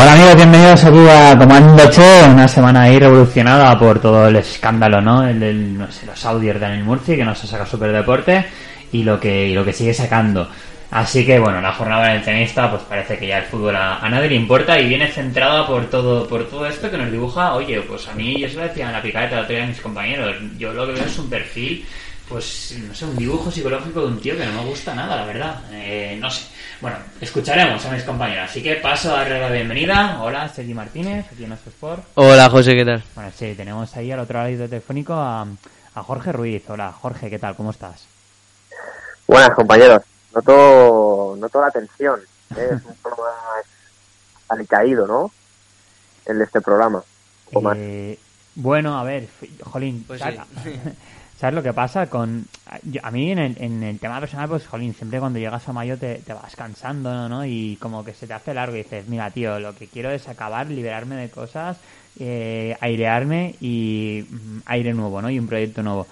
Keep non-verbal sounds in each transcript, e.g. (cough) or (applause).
Hola amigos, bienvenidos aquí a Comando Che, una semana ahí revolucionada por todo el escándalo, ¿no? El, del, no sé, los audios de Daniel Murci, que nos ha sacado Superdeporte, y lo que, y lo que sigue sacando. Así que bueno, la jornada valencianista, pues parece que ya el fútbol a, nadie le importa y viene centrada por todo, por todo esto que nos dibuja, oye, pues a mí, yo se lo decía en la picadeta de otro día a mis compañeros, yo lo que veo es un perfil, pues, no sé, un dibujo psicológico de un tío que no me gusta nada, la verdad. Eh, no sé. Bueno, escucharemos a mis compañeros. Así que paso a darle la bienvenida. Hola, Sergi Martínez, aquí en nuestro Sport. Hola José, ¿qué tal? Bueno, sí, tenemos ahí al otro lado del telefónico a, a Jorge Ruiz. Hola, Jorge, ¿qué tal? ¿Cómo estás? Buenas compañeros, noto, noto la tensión, ¿eh? es un programa alicaído, ¿no? El de este programa. más. Eh, bueno, a ver, Jolín, Pues ¿sabes, sí. ¿Sabes lo que pasa con... yo- a mí en el, en el tema personal, pues, Jolín, siempre cuando llegas a mayo te, vas cansando, ¿no? Y como que se te hace largo y dices, mira, tío, lo que quiero es acabar, liberarme de cosas, eh, airearme y mm, aire nuevo, ¿no? Y un proyecto nuevo.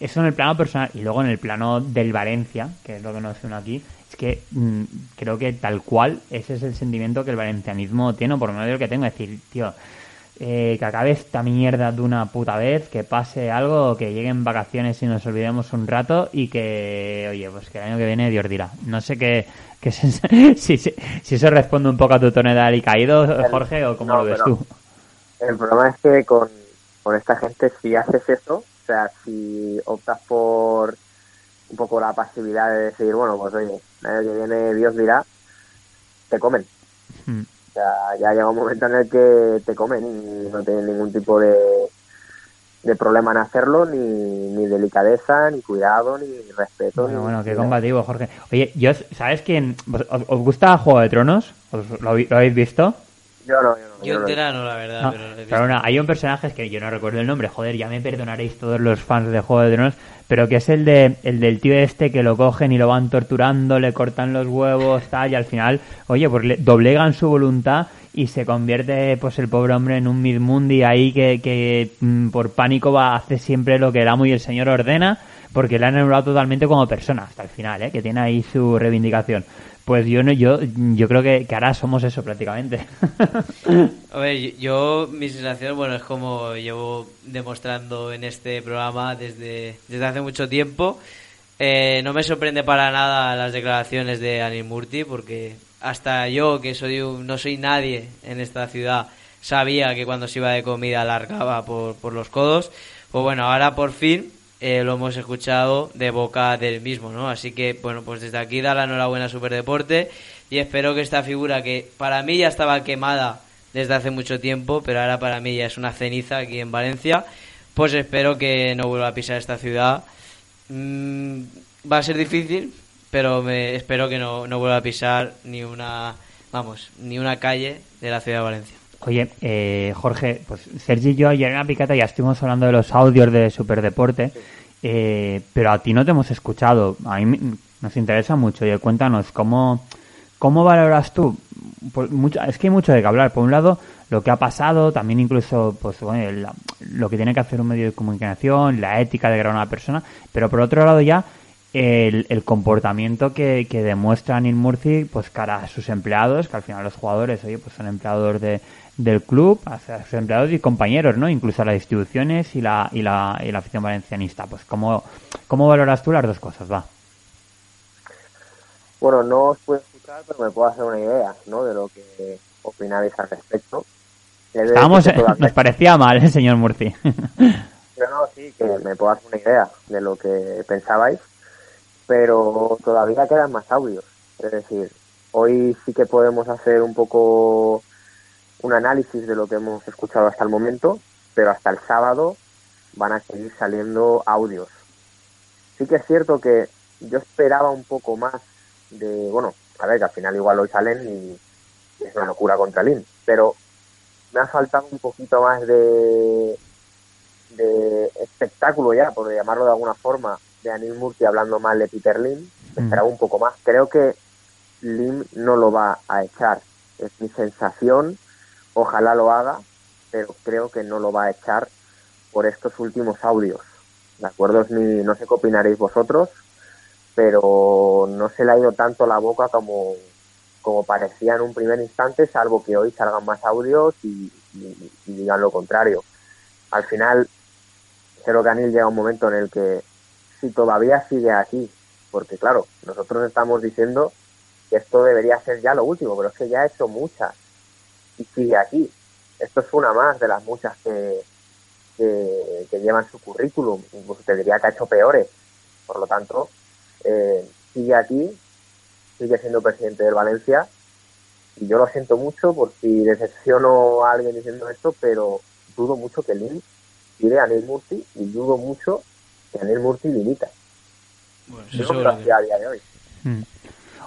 Eso en el plano personal y luego en el plano del Valencia, que es lo que nos une aquí, es que mm, creo que tal cual ese es el sentimiento que el valencianismo tiene, o por lo menos el que tengo, es decir, tío, eh, que acabe esta mierda de una puta vez, que pase algo, que lleguen vacaciones y nos olvidemos un rato y que, oye, pues que el año que viene Dios dirá. No sé qué, qué (laughs) si, si, si eso responde un poco a tu tonalidad y caído, Jorge, o cómo no, lo ves tú. El problema es que con, con esta gente, si haces eso, o sea, si optas por un poco la pasividad de decir, bueno, pues oye, el año que viene Dios dirá, te comen. Mm. O sea, ya llega un momento en el que te comen y no tienen ningún tipo de, de problema en hacerlo, ni, ni delicadeza, ni cuidado, ni respeto. Bueno, ni- bueno, qué combativo, Jorge. Oye, yo, ¿sabes quién? ¿Os, os- gusta Juego de Tronos? ¿Os, lo, habéis- lo habéis visto? Yo no, yo no. Yo entera no, la verdad, No, pero hay un personaje que yo no recuerdo el nombre, joder, ya me perdonaréis todos los fans de Juego de Tronos, pero que es el de el del tío este que lo cogen y lo van torturando, le cortan los huevos, tal, y al final, oye, pues le doblegan su voluntad y se convierte pues el pobre hombre en un Midmundi ahí que, que mm, por pánico va a hacer siempre lo que el amo y el señor ordena, porque le han anulado totalmente como persona hasta el final, ¿eh? que tiene ahí su reivindicación. Pues yo no, yo, yo creo que, que ahora somos eso prácticamente. (laughs) A ver, yo- yo, mi sensación, bueno, es como llevo demostrando en este programa desde, desde hace mucho tiempo. Eh, no me sorprende para nada las declaraciones de Anil Murti, porque hasta yo, que soy un- no soy nadie en esta ciudad, sabía que cuando se iba de comida largaba por, por los codos. Pues bueno, ahora por fin eh, lo hemos escuchado de boca del mismo, ¿no? Así que, bueno, pues desde aquí da la enhorabuena a Superdeporte y espero que esta figura que para mí ya estaba quemada desde hace mucho tiempo, pero ahora para mí ya es una ceniza aquí en Valencia, pues espero que no vuelva a pisar esta ciudad. Mm, va a ser difícil, pero me, espero que no, no vuelva a pisar ni una, vamos, ni una calle de la ciudad de Valencia. Oye, eh, Jorge, pues Sergi y yo ayer en la picata ya estuvimos hablando de los audios de Superdeporte, eh, pero a ti no te hemos escuchado. A mí nos interesa mucho. Oye, cuéntanos, ¿cómo, cómo valoras tú? Por mucho- es que hay mucho de qué hablar. Por un lado, lo que ha pasado, también incluso pues, bueno, el- lo que tiene que hacer un medio de comunicación, la ética de grabar a una persona, pero por otro lado ya el, el comportamiento que, que demuestra Anil Murci pues cara a sus empleados, que al final los jugadores, oye, pues son empleados de, del club, hacia sus empleados y compañeros, ¿no? Incluso a las instituciones y la, y la, y la afición valencianista. Pues ¿cómo, ¿cómo valoras tú las dos cosas? Va. Bueno, no os puedo escuchar, pero me puedo hacer una idea, ¿no? De lo que opináis al respecto. Estábamos, (laughs) nos parecía mal, ¿eh, señor Murci? Pero no, sí, que me puedo hacer una idea de lo que pensabais. Pero todavía quedan más audios. Es decir, hoy sí que podemos hacer un poco un análisis de lo que hemos escuchado hasta el momento, pero hasta el sábado van a seguir saliendo audios. Sí que es cierto que yo esperaba un poco más de, bueno, a ver, que al final igual hoy salen y es una locura contra Lin, pero me ha faltado un poquito más de, de espectáculo ya, por llamarlo de alguna forma, de Anil Murti hablando mal de Peter Lim. Me esperaba un poco más. Creo que Lim no lo va a echar. Es mi sensación. Ojalá lo haga, pero creo que no lo va a echar por estos últimos audios. ¿De acuerdo? Es mi, no sé qué opinaréis vosotros, pero no se le ha ido tanto la boca como, como parecía en un primer instante, salvo que hoy salgan más audios y, digan lo contrario. Al final, creo que Anil llega un momento en el que si todavía sigue aquí, porque claro, nosotros estamos diciendo que esto debería ser ya lo último, pero es que ya ha hecho muchas y sigue aquí. Esto es una más de las muchas que, que, llevan su currículum, incluso te diría que ha hecho peores. Por lo tanto, eh, sigue aquí, sigue siendo presidente del Valencia y yo lo siento mucho por si decepciono a alguien diciendo esto, pero dudo mucho que Lin tire a Neil Murphy y dudo mucho Anel Murphy limita. Bueno, eso a día de hoy. Hmm.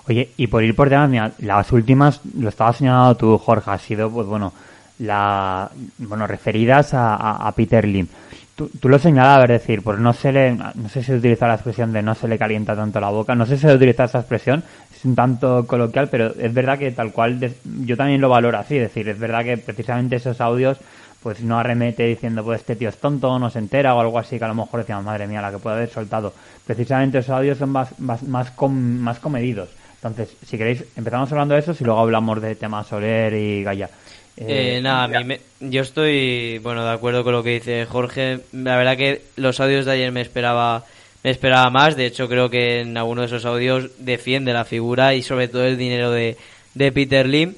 Oye, y por ir por temas, las últimas, lo estaba señalando tú, Jorge, ha sido, pues bueno, la, bueno, referidas a, a, Peter Lim. Tú, tú, lo señalabas, es decir, pues no se le, no sé si utiliza la expresión de no se le calienta tanto la boca, no sé si se utiliza esa expresión, es un tanto coloquial, pero es verdad que tal cual, yo también lo valoro así, es decir, es verdad que precisamente esos audios pues no arremete diciendo, pues este tío es tonto, no se entera o algo así, que a lo mejor decíamos, madre mía, la que puede haber soltado. Precisamente esos audios son más, más, más, más comedidos. Entonces, si queréis, empezamos hablando de eso y luego hablamos de temas Soler y Gaia. Eh, nada, mí yo estoy, bueno, de acuerdo con lo que dice Jorge. La verdad que los audios de ayer me esperaba me esperaba más. De hecho, creo que en alguno de esos audios defiende la figura y sobre todo el dinero de, de Peter Lim.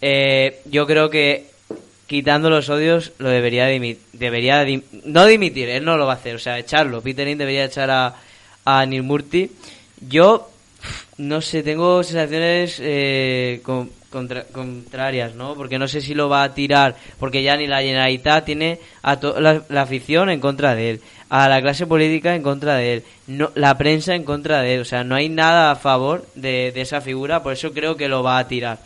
Eh, yo creo que quitando los odios, lo debería dimitir. Debería no dimitir, él no lo va a hacer, o sea, echarlo. Peter Lin debería echar a, a Nirmurti. Yo, no sé, tengo sensaciones eh, contrarias, ¿no? Porque no sé si lo va a tirar, porque ya ni la Generalitat tiene a la, la, afición en contra de él, a la clase política en contra de él, no, la prensa en contra de él, o sea, no hay nada a favor de esa figura, por eso creo que lo va a tirar.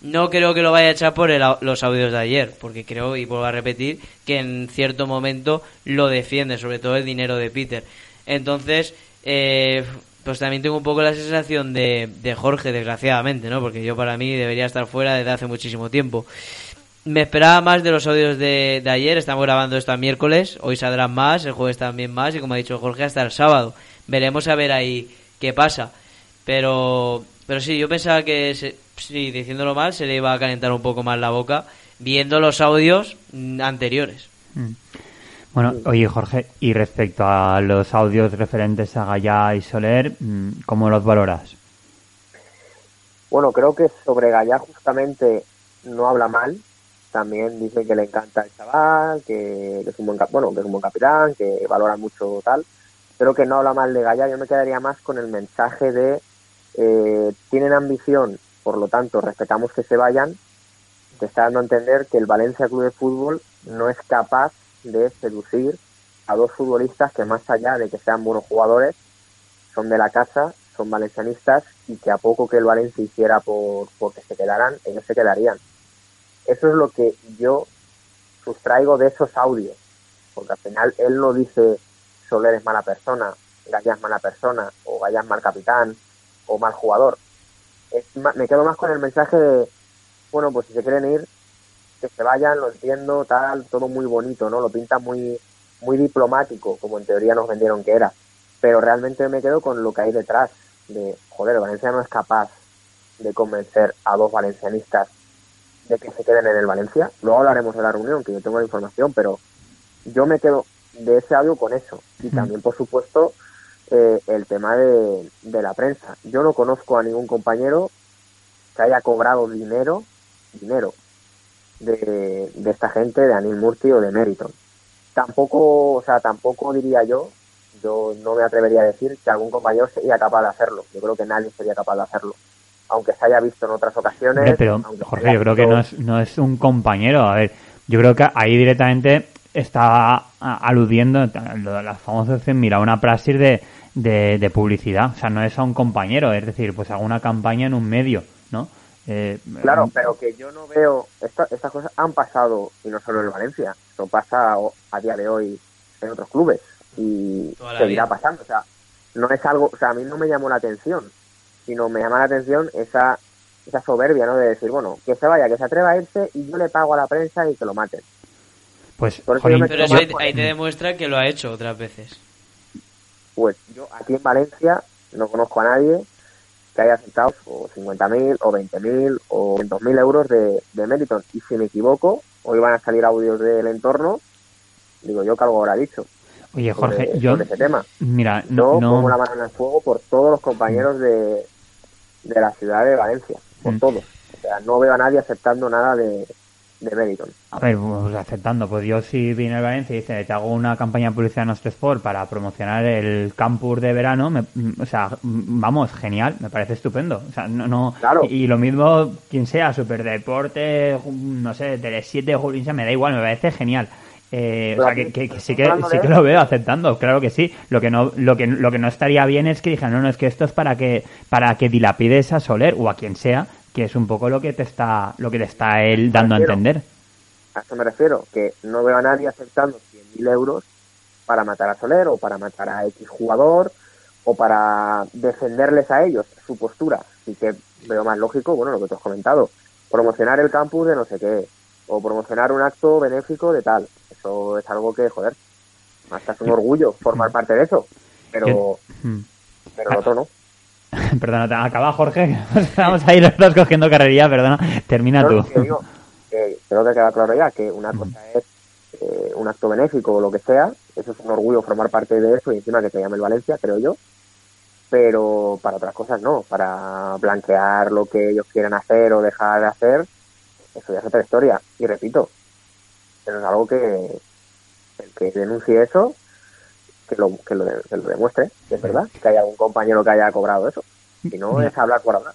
No creo que lo vaya a echar por los audios de ayer, porque creo, y vuelvo a repetir, que en cierto momento lo defiende, sobre todo el dinero de Peter. Entonces, eh, pues también tengo un poco la sensación de, Jorge, desgraciadamente, ¿no? Porque yo para mí debería estar fuera desde hace muchísimo tiempo. Me esperaba más de los audios de, de ayer, estamos grabando esto miércoles, hoy saldrán más, el jueves también más, y como ha dicho Jorge, hasta el sábado. Veremos a ver ahí qué pasa. Pero, pero sí, yo pensaba que sí, diciéndolo mal, se le iba a calentar un poco más la boca viendo los audios anteriores. Mm. Bueno, oye Jorge, y respecto a los audios referentes a Gallá y Soler, mm, ¿cómo los valoras? Bueno, creo que sobre Gallá justamente no habla mal. También dice que le encanta el chaval, que, es un buen, bueno, que es un buen capitán, que valora mucho tal. Creo que no habla mal de Gallá. Yo me quedaría más con el mensaje de eh, tienen ambición por lo tanto respetamos que se vayan, te está dando a entender que el Valencia Club de Fútbol no es capaz de seducir a dos futbolistas que más allá de que sean buenos jugadores, son de la casa, son valencianistas y que a poco que el Valencia hiciera por, que se quedaran, ellos se quedarían. Eso es lo que yo sustraigo de esos audios, porque al final él no dice Soler es mala persona, Gaya es mala persona, o Gaya es mal capitán, o mal jugador me quedo más con el mensaje de, bueno, pues si se quieren ir, que se vayan, lo entiendo, tal, todo muy bonito, ¿no? Lo pinta muy, muy diplomático, como en teoría nos vendieron que era. Pero realmente me quedo con lo que hay detrás, de, joder, Valencia no es capaz de convencer a dos valencianistas de que se queden en el Valencia. Luego hablaremos de la reunión, que yo tengo la información, pero yo me quedo de ese audio con eso. Y también, por supuesto, eh, el tema de, la prensa. Yo no conozco a ningún compañero que haya cobrado dinero, dinero, de, esta gente, de Anil Murti o de Meriton. Tampoco, o sea, tampoco diría yo yo no me atrevería a decir que algún compañero sería capaz de hacerlo. Yo creo que nadie sería capaz de hacerlo. Aunque se haya visto en otras ocasiones. pero, Jorge, yo creo que no es, no es un compañero. A ver, yo creo que ahí directamente está aludiendo a la famosa opción, mira, una praxis de, de, publicidad. O sea, no es a un compañero, es decir, pues hago una campaña en un medio, ¿no? Eh, claro, pero que yo no veo. estas cosas han pasado, y no solo en Valencia, esto pasa a día de hoy en otros clubes y seguirá pasando. O sea, no es algo. O sea, a mí no me llamó la atención, sino me llama la atención esa, esa soberbia, ¿no? De decir, bueno, que se vaya, que se atreva a irse y yo le pago a la prensa y que lo maten. Pues, pero eso ahí, te demuestra que lo ha hecho otras veces. Pues yo aquí en Valencia no conozco a nadie que haya aceptado o 50.000 o 20.000 o 200.000 euros de, de Meriton. Y si me equivoco, hoy van a salir audios del entorno, digo yo que algo habrá dicho. Oye, Jorge, yo... ese tema. Mira, no, no... pongo la mano en el fuego por todos los compañeros de, de la ciudad de Valencia, por mm. todos. O sea, no veo a nadie aceptando nada de, de Meriton. A ver, pues aceptando, pues yo si vine a Valencia y dice, te hago una campaña publicidad en Nostre Sport para promocionar el campus de verano, o sea, vamos, genial, me parece estupendo. O sea, no, no y, lo mismo, quien sea, Superdeporte, no sé, Tele 7, Julio, me da igual, me parece genial. Eh, o sea, que, sí que sí que lo veo aceptando, claro que sí. Lo que no lo que lo que no estaría bien es que dijeran, no, no, es que esto es para que para que dilapides a Soler o a quien sea que es un poco lo que te está lo que te está él dando a entender. A eso me refiero, que no veo a nadie aceptando 100.000 euros para matar a Soler o para matar a X jugador o para defenderles a ellos su postura. Así que veo más lógico, bueno, lo que te has comentado, promocionar el campus de no sé qué, o promocionar un acto benéfico de tal. Eso es algo que, joder, hasta es un orgullo formar parte de eso, pero, pero lo otro no. (laughs) perdona, acaba Jorge, (laughs) estamos ahí los dos cogiendo carrería, perdona, termina tú. creo que queda claro ya que una cosa es eh, un acto benéfico o lo que sea, eso es un orgullo formar parte de eso y encima que se llame el Valencia, creo yo, pero para otras cosas no, para blanquear lo que ellos quieren hacer o dejar de hacer, eso ya es otra historia. Y repito, pero es algo que el que denuncie eso que lo, que lo, demuestre, es verdad, que haya algún compañero que haya cobrado eso. Si no, es hablar por hablar.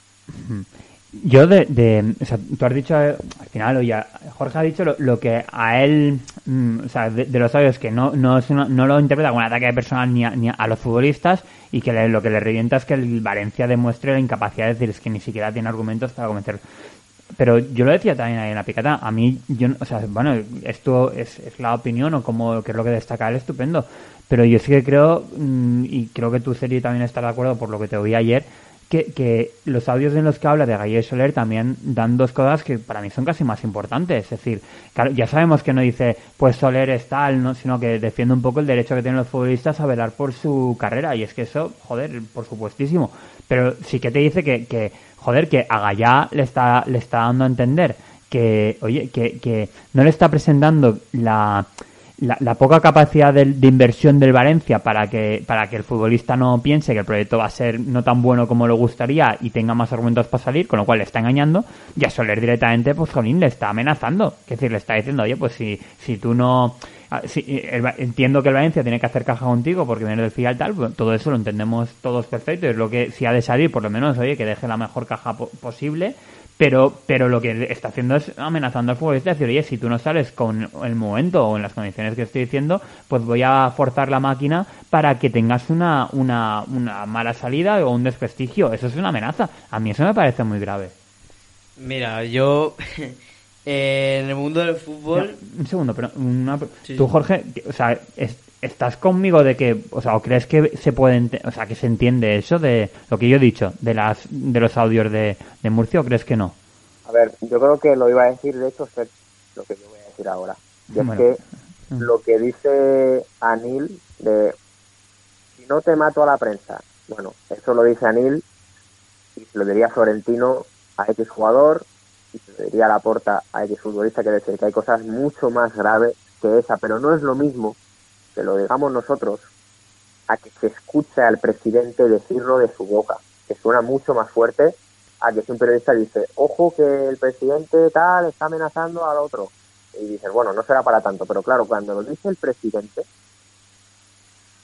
Yo de, de, o sea, tú has dicho al final, oye, Jorge ha dicho lo, que a él, mm, o sea, de, los sabios que no, no, no lo interpreta como un ataque personal ni a, ni a los futbolistas y que lo que le revienta es que el Valencia demuestre la incapacidad de decir es que ni siquiera tiene argumentos para convencer pero yo lo decía también ahí en la picata, a mí, yo, o sea, bueno, esto es, es la opinión o como que es lo que destaca él, estupendo, pero yo sí que creo, mm, y creo que tu serie también está de acuerdo por lo que te oí ayer, que, que los audios en los que habla de Galle y Soler también dan dos cosas que para mí son casi más importantes. Es decir, ya sabemos que no dice, pues Soler es tal, ¿no? sino que defiende un poco el derecho que tienen los futbolistas a velar por su carrera. Y es que eso, joder, por supuestísimo. Pero sí que te dice que, que joder, que a Gallá le está, le está dando a entender que, oye, que, que no le está presentando la la, poca capacidad de, inversión del Valencia para que, para que el futbolista no piense que el proyecto va a ser no tan bueno como le gustaría y tenga más argumentos para salir, con lo cual le está engañando, y a Soler directamente, pues Jolín, le está amenazando. Es decir, le está diciendo, oye, pues si, si tú no... Ah, si, entiendo que el Valencia tiene que hacer caja contigo porque viene del final tal, pues, todo eso lo entendemos todos perfecto, es lo que si ha de salir, por lo menos, oye, que deje la mejor caja posible pero, pero lo que está haciendo es amenazando al futbolista, decir, oye, si tú no sales con el momento o en las condiciones que estoy diciendo, pues voy a forzar la máquina para que tengas una, una, una mala salida o un desprestigio. Eso es una amenaza. A mí eso me parece muy grave. Mira, yo (laughs) en el mundo del fútbol... un segundo, pero tú, Jorge, o sea, es, ¿Estás conmigo de que, o sea, o crees que se puede, o sea, que se entiende eso de lo que yo he dicho, de las de los audios de, de Murcia o crees que no? A ver, yo creo que lo iba a decir, de hecho, es lo que yo voy a decir ahora. Y es que lo que dice Anil de si no te mato a la prensa, bueno, eso lo dice Anil y se lo diría Florentino a X jugador y se lo diría a la porta a X futbolista, que decir que hay cosas mucho más graves que esa, pero no es lo mismo que lo digamos nosotros, a que se escuche al presidente decirlo de su boca, que suena mucho más fuerte a que si un periodista dice, ojo que el presidente tal está amenazando al otro. Y dices, bueno, no será para tanto, pero claro, cuando lo dice el presidente,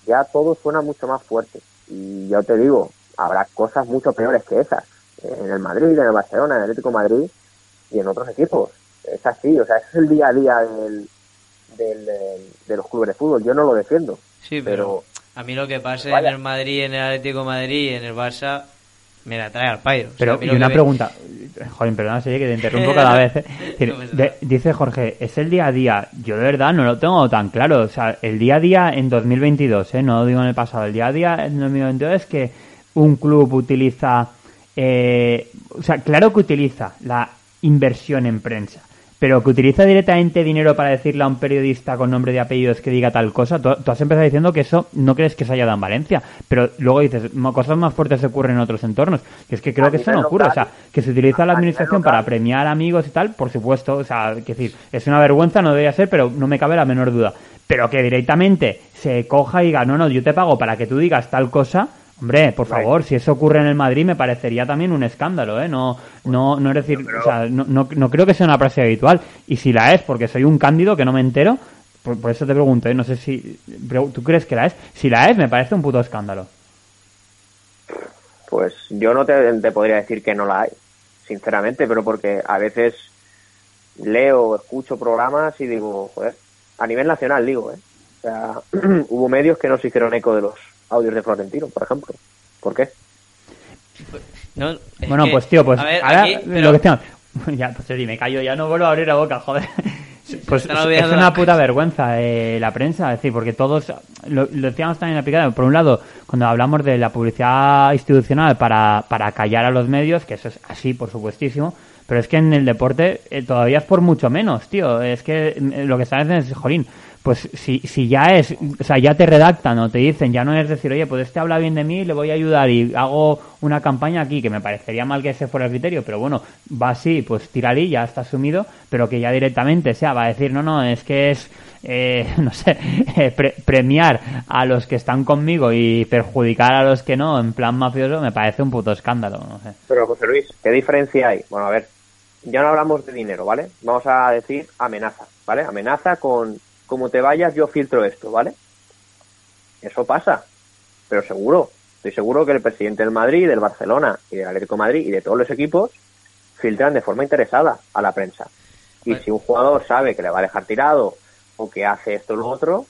ya todo suena mucho más fuerte. Y yo te digo, habrá cosas mucho peores que esas. En el Madrid, en el Barcelona, en el Atlético Madrid y en otros equipos. Es así, o sea, es el día a día del, del, de los clubes de fútbol. Yo no lo defiendo. Sí, pero, a mí lo que pase en el Madrid, en el Atlético de Madrid y en el Barça me la trae al pairo. Pero, y una pregunta, joder, perdona, sé que te interrumpo cada vez. (laughs) ¿eh? dice Jorge, es el día a día. Yo de verdad no lo tengo tan claro. O sea, el día a día en 2022, ¿eh? no lo digo en el pasado, el día a día en 2022 es que un club utiliza. Eh, o sea, claro que utiliza la inversión en prensa pero que utiliza directamente dinero para decirle a un periodista con nombre de apellidos que diga tal cosa, tú, has empezado diciendo que eso no crees que se haya dado en Valencia, pero luego dices, cosas más fuertes ocurren en otros entornos, que es que creo que eso no ocurre, o sea, que se utiliza la administración para premiar amigos y tal, por supuesto, o sea, que decir, es una vergüenza, no debería ser, pero no me cabe la menor duda, pero que directamente se coja y diga, no, no, yo te pago para que tú digas tal cosa, Hombre, por favor, si eso ocurre en el Madrid me parecería también un escándalo, ¿eh? No, no, no es decir, o sea, no, no, creo que sea una práctica habitual. Y si la es, porque soy un cándido que no me entero, por, eso te pregunto, ¿eh? No sé si, ¿tú crees que la es? Si la es, me parece un puto escándalo. Pues yo no te, te podría decir que no la hay, sinceramente, pero porque a veces leo, escucho programas y digo, joder, a nivel nacional digo, ¿eh? O sea, (clears throat) hubo medios que no se hicieron eco de los audios de Florentino, por ejemplo. ¿Por qué? bueno, pues tío, pues ahora lo que tengo... (laughs) Ya, pues sí, me callo, ya no vuelvo a abrir la boca, joder. (laughs) Pues es una puta vergüenza eh, la prensa, es decir, porque todos, lo, decíamos también en la por un lado, cuando hablamos de la publicidad institucional para, para callar a los medios, que eso es así, por supuestísimo, pero es que en el deporte eh, todavía es por mucho menos, tío, es que eh, lo que sabes es, jolín, pues si, si ya es, o sea, ya te redactan o te dicen, ya no es decir, oye, pues este habla bien de mí, le voy a ayudar y hago una campaña aquí, que me parecería mal que ese fuera el criterio, pero bueno, va así, pues tírale, ya está asumido, pero que ya directamente sea, va a decir, no, no, es que es, eh, (laughs) no sé, eh, premiar a los que están conmigo y perjudicar a los que no, en plan mafioso, me parece un puto escándalo, no sé. Pero José Luis, ¿qué diferencia hay? Bueno, a ver, ya no hablamos de dinero, ¿vale? Vamos a decir amenaza, ¿vale? Amenaza con como te vayas, yo filtro esto, ¿vale? Eso pasa, pero seguro, estoy seguro que el presidente del Madrid, del Barcelona y del Atlético Madrid y de todos los equipos filtran de forma interesada a la prensa. Y si un jugador sabe que le va a dejar tirado o que hace esto o lo otro,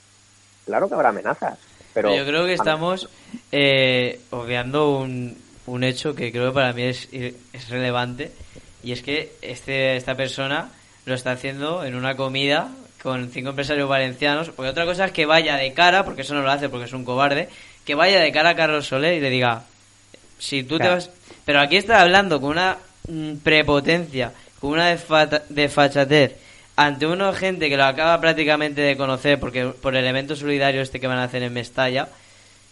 claro que habrá amenazas. Pero yo creo que estamos eh, obviando un, un hecho que creo que para mí es, es relevante y es que este, esta persona lo está haciendo en una comida con cinco empresarios valencianos, porque otra cosa es que vaya de cara, porque eso no lo hace porque es un cobarde, que vaya de cara a Carlos Soler y le diga, si tú te vas... Pero aquí está hablando con una mm, prepotencia, con una desfachatez ante una gente que lo acaba prácticamente de conocer porque por el evento solidario este que van a hacer en Mestalla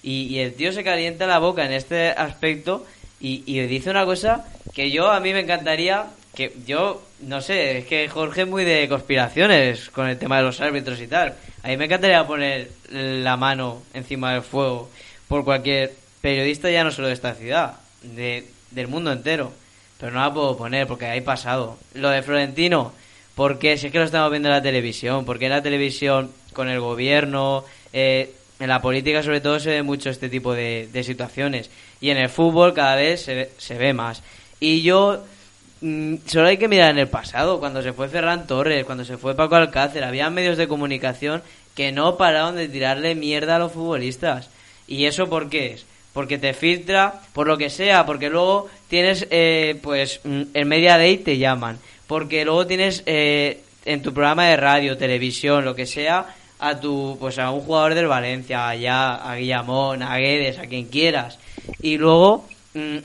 y, el tío se calienta la boca en este aspecto y, y dice una cosa que yo a mí me encantaría que yo no sé, es que Jorge es muy de conspiraciones con el tema de los árbitros y tal. A mí me encantaría poner la mano encima del fuego por cualquier periodista, ya no solo de esta ciudad, de, del mundo entero. Pero no la puedo poner porque hay pasado. Lo de Florentino, porque si es que lo estamos viendo en la televisión, porque en la televisión con el gobierno, eh, en la política sobre todo se ve mucho este tipo de, de situaciones. Y en el fútbol cada vez se se ve más. Y yo solo hay que mirar en el pasado, cuando se fue Ferran Torres, cuando se fue Paco Alcácer, había medios de comunicación que no pararon de tirarle mierda a los futbolistas. ¿Y eso por qué es? Porque te filtra, por lo que sea, porque luego tienes, eh, pues, mm, en media day te llaman, porque luego tienes eh, en tu programa de radio, televisión, lo que sea, a tu, pues a un jugador del Valencia, allá, a Guillamón, a Guedes, a quien quieras. Y luego Mm,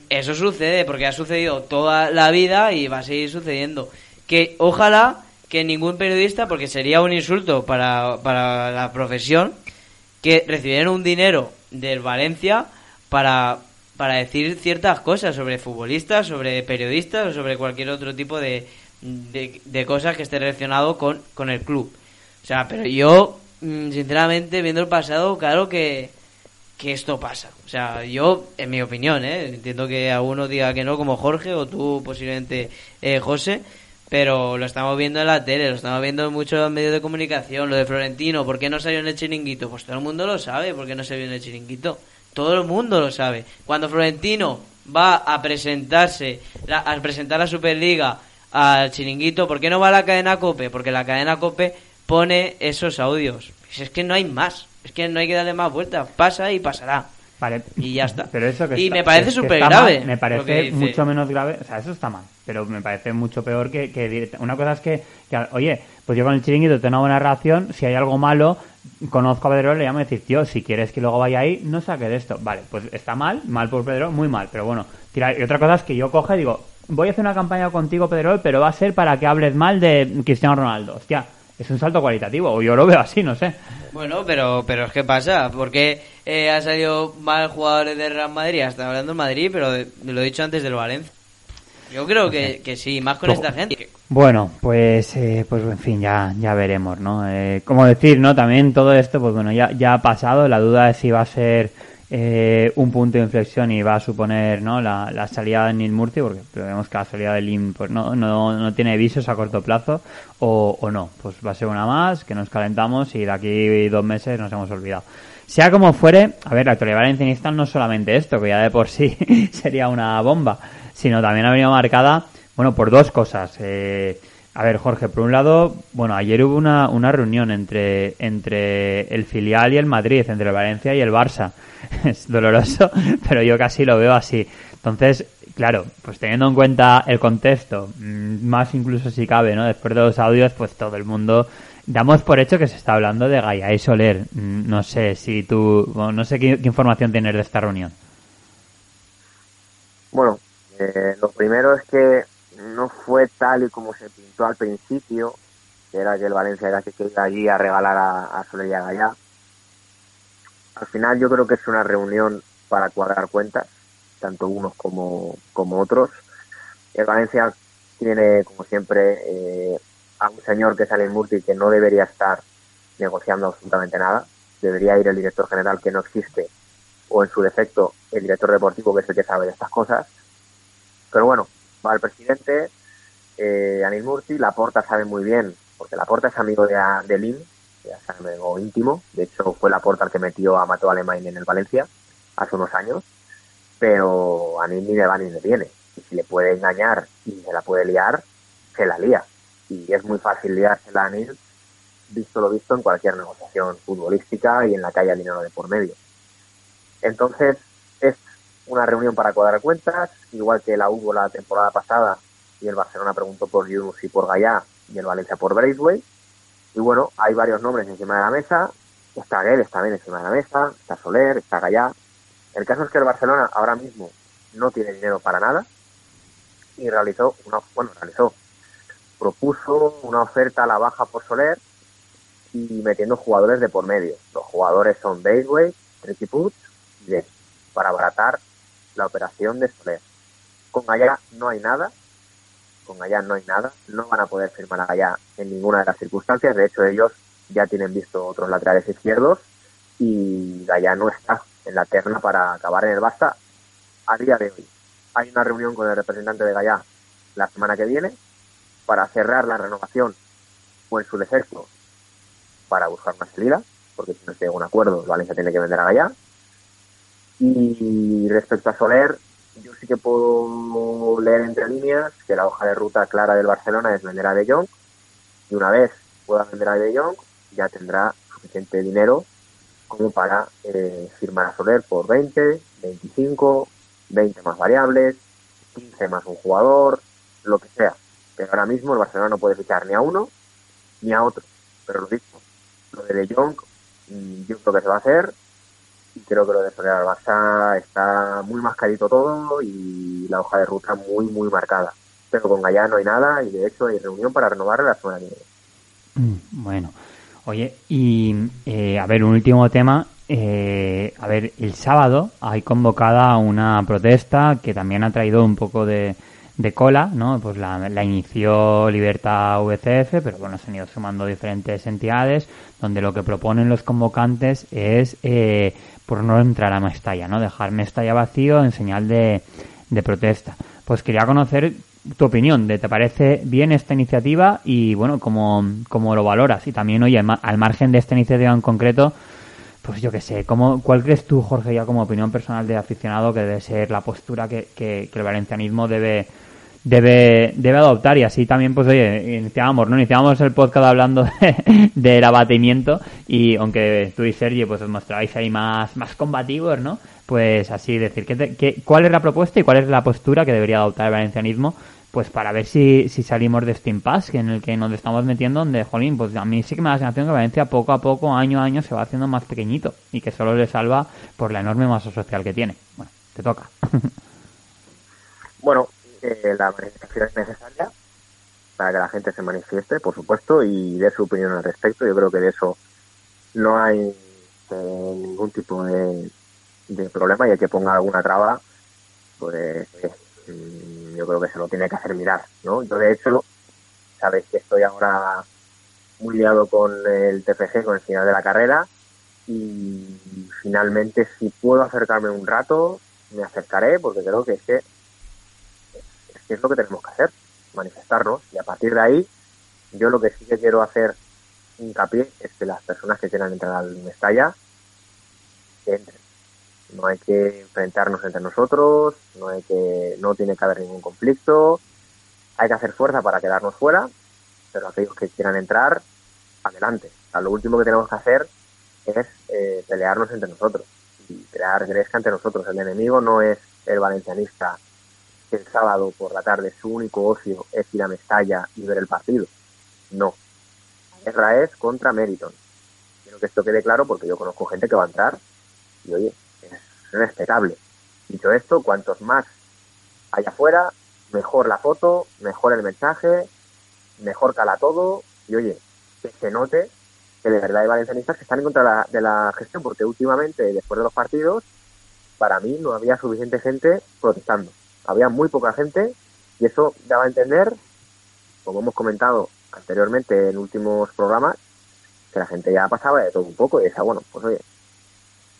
eso sucede porque ha sucedido toda la vida y va a seguir sucediendo. Que ojalá que ningún periodista, porque sería un insulto para, para la profesión, que recibieran un dinero del Valencia para, para decir ciertas cosas sobre futbolistas, sobre periodistas o sobre cualquier otro tipo de, de, cosas que esté relacionado con, con el club. O sea, pero yo, mm, sinceramente, viendo el pasado, claro que que esto pasa. O sea, yo, en mi opinión, ¿eh? entiendo que alguno diga que no, como Jorge o tú posiblemente, eh, José, pero lo estamos viendo en la tele, lo estamos viendo en muchos medios de comunicación, lo de Florentino, ¿por qué no salió en el chiringuito? Pues todo el mundo lo sabe, ¿por qué no vio en el chiringuito? Todo el mundo lo sabe. Cuando Florentino va a presentarse, a presentar la Superliga al chiringuito, ¿por qué no va a la cadena Cope? Porque la cadena Cope pone esos audios. Es que no hay más, es que no hay que darle más vueltas, pasa y pasará. Vale. Y ya está. Pero eso que y está- me parece súper grave. mal, Me parece mucho menos grave. O sea, eso está mal. Pero me parece mucho peor que, que directa- Una cosa es que, que, oye, pues yo con el chiringuito tengo una buena relación. Si hay algo malo, conozco a Pedro, le llamo y decir, tío, si quieres que luego vaya ahí, no saque de esto. Vale, pues está mal, mal por Pedro, muy mal. Pero bueno, tira- y otra cosa es que yo coge y digo, voy a hacer una campaña contigo, Pedro, pero va a ser para que hables mal de Cristiano Ronaldo. Hostia, es un salto cualitativo. O yo lo veo así, no sé. Bueno, pero, pero es que pasa, porque eh, ha salido mal jugadores de Real Madrid, hasta hablando del Madrid, pero de- lo he dicho antes del Valencia. Yo creo que, que sí, más con esta gente. Bueno, pues, eh, pues en fin, ya, ya veremos, ¿no? Eh, como decir, ¿no? También todo esto, pues bueno, ya, ya ha pasado. La duda es si va a ser eh, un punto de inflexión y va a suponer, ¿no? La, la salida de Neil Murphy, porque vemos que la salida de Lim, pues no, no, no tiene visos a corto plazo, o, o no. Pues va a ser una más, que nos calentamos y de aquí dos meses nos hemos olvidado. Sea como fuere, a ver, la actualidad valencianista no es solamente esto, que ya de por sí (laughs) sería una bomba, sino también ha venido marcada, bueno, por dos cosas. Eh, a ver, Jorge, por un lado, bueno, ayer hubo una, una reunión entre, entre el filial y el Madrid, entre el Valencia y el Barça. (laughs) Es doloroso, (laughs) pero yo casi lo veo así. Entonces, claro, pues teniendo en cuenta el contexto, mm, más incluso si cabe, ¿no? Después de los audios, pues todo el mundo damos por hecho que se está hablando de Gaia y Soler. Mm, No sé si tú, no sé qué, qué información tienes de esta reunión. Bueno, eh, lo primero es que no fue tal y como se pintó al principio, que era que el Valencia era que iba allí a regalar a, a Soler y a Gallá. Al final yo creo que es una reunión para cuadrar cuentas, tanto unos como, como otros. El Valencia tiene, como siempre, eh, a un señor que sale en Murti que no debería estar negociando absolutamente nada. Debería ir el director general que no existe o en su defecto el director deportivo que es el que sabe de estas cosas. Pero bueno, va el presidente, eh, Anil Murti, Laporta sabe muy bien, porque Laporta es amigo de, de Lim, ya es amigo íntimo, de hecho fue Laporta el que metió a Mateo Alemán en el Valencia hace unos años, pero Anil ni le va ni le viene. Y si le puede engañar y se la puede liar, se la lía. Y es muy fácil liársela a Anil, visto lo visto en cualquier negociación futbolística y en la calle hay dinero de por medio. Entonces, es una reunión para cuadrar cuentas, igual que la hubo la temporada pasada y el Barcelona preguntó por Yunus y por Gallá y el Valencia por Braithwaite. Y bueno, hay varios nombres encima de la mesa. Está Guedes también encima de la mesa, está Soler, está Gallá. El caso es que el Barcelona ahora mismo no tiene dinero para nada y realizó una, bueno, realizó, propuso una oferta a la baja por Soler y metiendo jugadores de por medio. Los jugadores son Braithwaite, Ricky Puig y Guedes, para abaratar la operación de Soler. Con Gallá no hay nada, con Gallá no hay nada, no van a poder firmar a Gallá en ninguna de las circunstancias, de hecho ellos ya tienen visto otros laterales izquierdos y Gallá no está en la terna para acabar en el Barça a día de hoy. Hay una reunión con el representante de Gallá la semana que viene para cerrar la renovación o en su defecto para buscar una salida, porque si no se llega a un acuerdo, Valencia tiene que vender a Gallá. Y respecto a Soler, yo sí que puedo leer entre líneas que la hoja de ruta clara del Barcelona es vender a De Jong y una vez pueda vender a De Jong ya tendrá suficiente dinero como para eh, firmar a Soler por 20, 25, 20 más variables, 15 más un jugador, lo que sea. Pero ahora mismo el Barcelona no puede fichar ni a uno ni a otro. Pero lo dicho, lo de De Jong mm, yo creo que se va a hacer y creo que lo de al Barça está muy mascarito todo y la hoja de ruta muy, muy marcada. Pero con Gallá no hay nada y de hecho hay reunión para renovar la semana que viene. Bueno, oye, y eh, a ver, un último tema. Eh, a ver, el sábado hay convocada una protesta que también ha traído un poco de, de cola, ¿no? Pues la, la inició Libertad VCF, pero bueno, se han ido sumando diferentes entidades donde lo que proponen los convocantes es eh, por no entrar a Mestalla, ¿no? Dejar Mestalla vacío en señal de, de protesta. Pues quería conocer tu opinión de te parece bien esta iniciativa y bueno, cómo, cómo lo valoras. Y también, oye, al margen de esta iniciativa en concreto, pues yo qué sé, ¿cómo, ¿cuál crees tú, Jorge, ya como opinión personal de aficionado que debe ser la postura que, que, el valencianismo debe, debe, debe adoptar? Y así también, pues oye, iniciábamos, ¿no? Iniciábamos el podcast hablando de, (laughs) del abatimiento y aunque tú y Sergio pues os mostráis ahí más, más combativos, ¿no? Pues así decir, ¿qué, cuál es la propuesta y cuál es la postura que debería adoptar el valencianismo pues para ver si, si salimos de este impasse en el que nos estamos metiendo, donde, jolín, pues a mí sí que me da la sensación que Valencia poco a poco, año a año, se va haciendo más pequeñito y que solo le salva por la enorme masa social que tiene. Bueno, te toca. (laughs) bueno, eh, la manifestación es necesaria para que la gente se manifieste, por supuesto, y dé su opinión al respecto. Yo creo que de eso no hay eh, ningún tipo de, problema y el que ponga alguna traba, pues Mm, yo creo que se lo tiene que hacer mirar, ¿no? Yo de hecho, sabéis que estoy ahora muy liado con el TFG, con el final de la carrera y finalmente si puedo acercarme un rato, me acercaré porque creo que es que es lo que tenemos que hacer, manifestarnos y a partir de ahí yo lo que sí que quiero hacer hincapié es que las personas que quieran entrar al Mestalla que entren no hay que enfrentarnos entre nosotros, no hay que, no tiene que haber ningún conflicto, hay que hacer fuerza para quedarnos fuera, pero aquellos que quieran entrar, adelante. lo último que tenemos que hacer es eh, pelearnos entre nosotros y crear gresca entre nosotros. El enemigo no es el valencianista que el sábado por la tarde su único ocio es ir a Mestalla y ver el partido. No. La guerra es contra Meriton. Quiero que esto quede claro porque yo conozco gente que va a entrar y oye, respetable. Dicho esto, cuantos más allá afuera, mejor la foto, mejor el mensaje, mejor cala todo y oye, que se note que de verdad hay valencianistas que están en contra de la, gestión, porque últimamente, después de los partidos, para mí no había suficiente gente protestando. Había muy poca gente y eso daba a entender, como hemos comentado anteriormente en últimos programas, que la gente ya pasaba de todo un poco y decía, bueno, pues oye,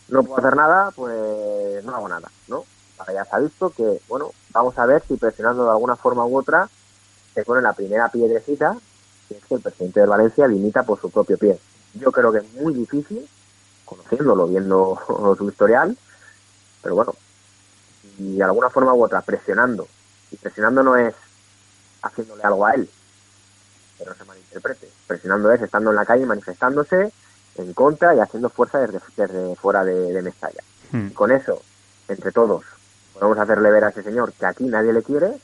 no puedo hacer nada, pues no hago nada, ¿no? Ahora ya se ha visto que, bueno, vamos a ver si presionando de alguna forma u otra se pone la primera piedrecita, que es que el presidente de Valencia limita por su propio pie. Yo creo que es muy difícil, conociéndolo, viendo (laughs) su historial, pero bueno, y de alguna forma u otra presionando, y presionando no es haciéndole algo a él, pero no se malinterprete, presionando es estando en la calle manifestándose, en contra y haciendo fuerza desde, desde fuera de, de Mestalla. Hmm. Con eso, entre todos, podemos hacerle ver a ese señor que aquí nadie le quiere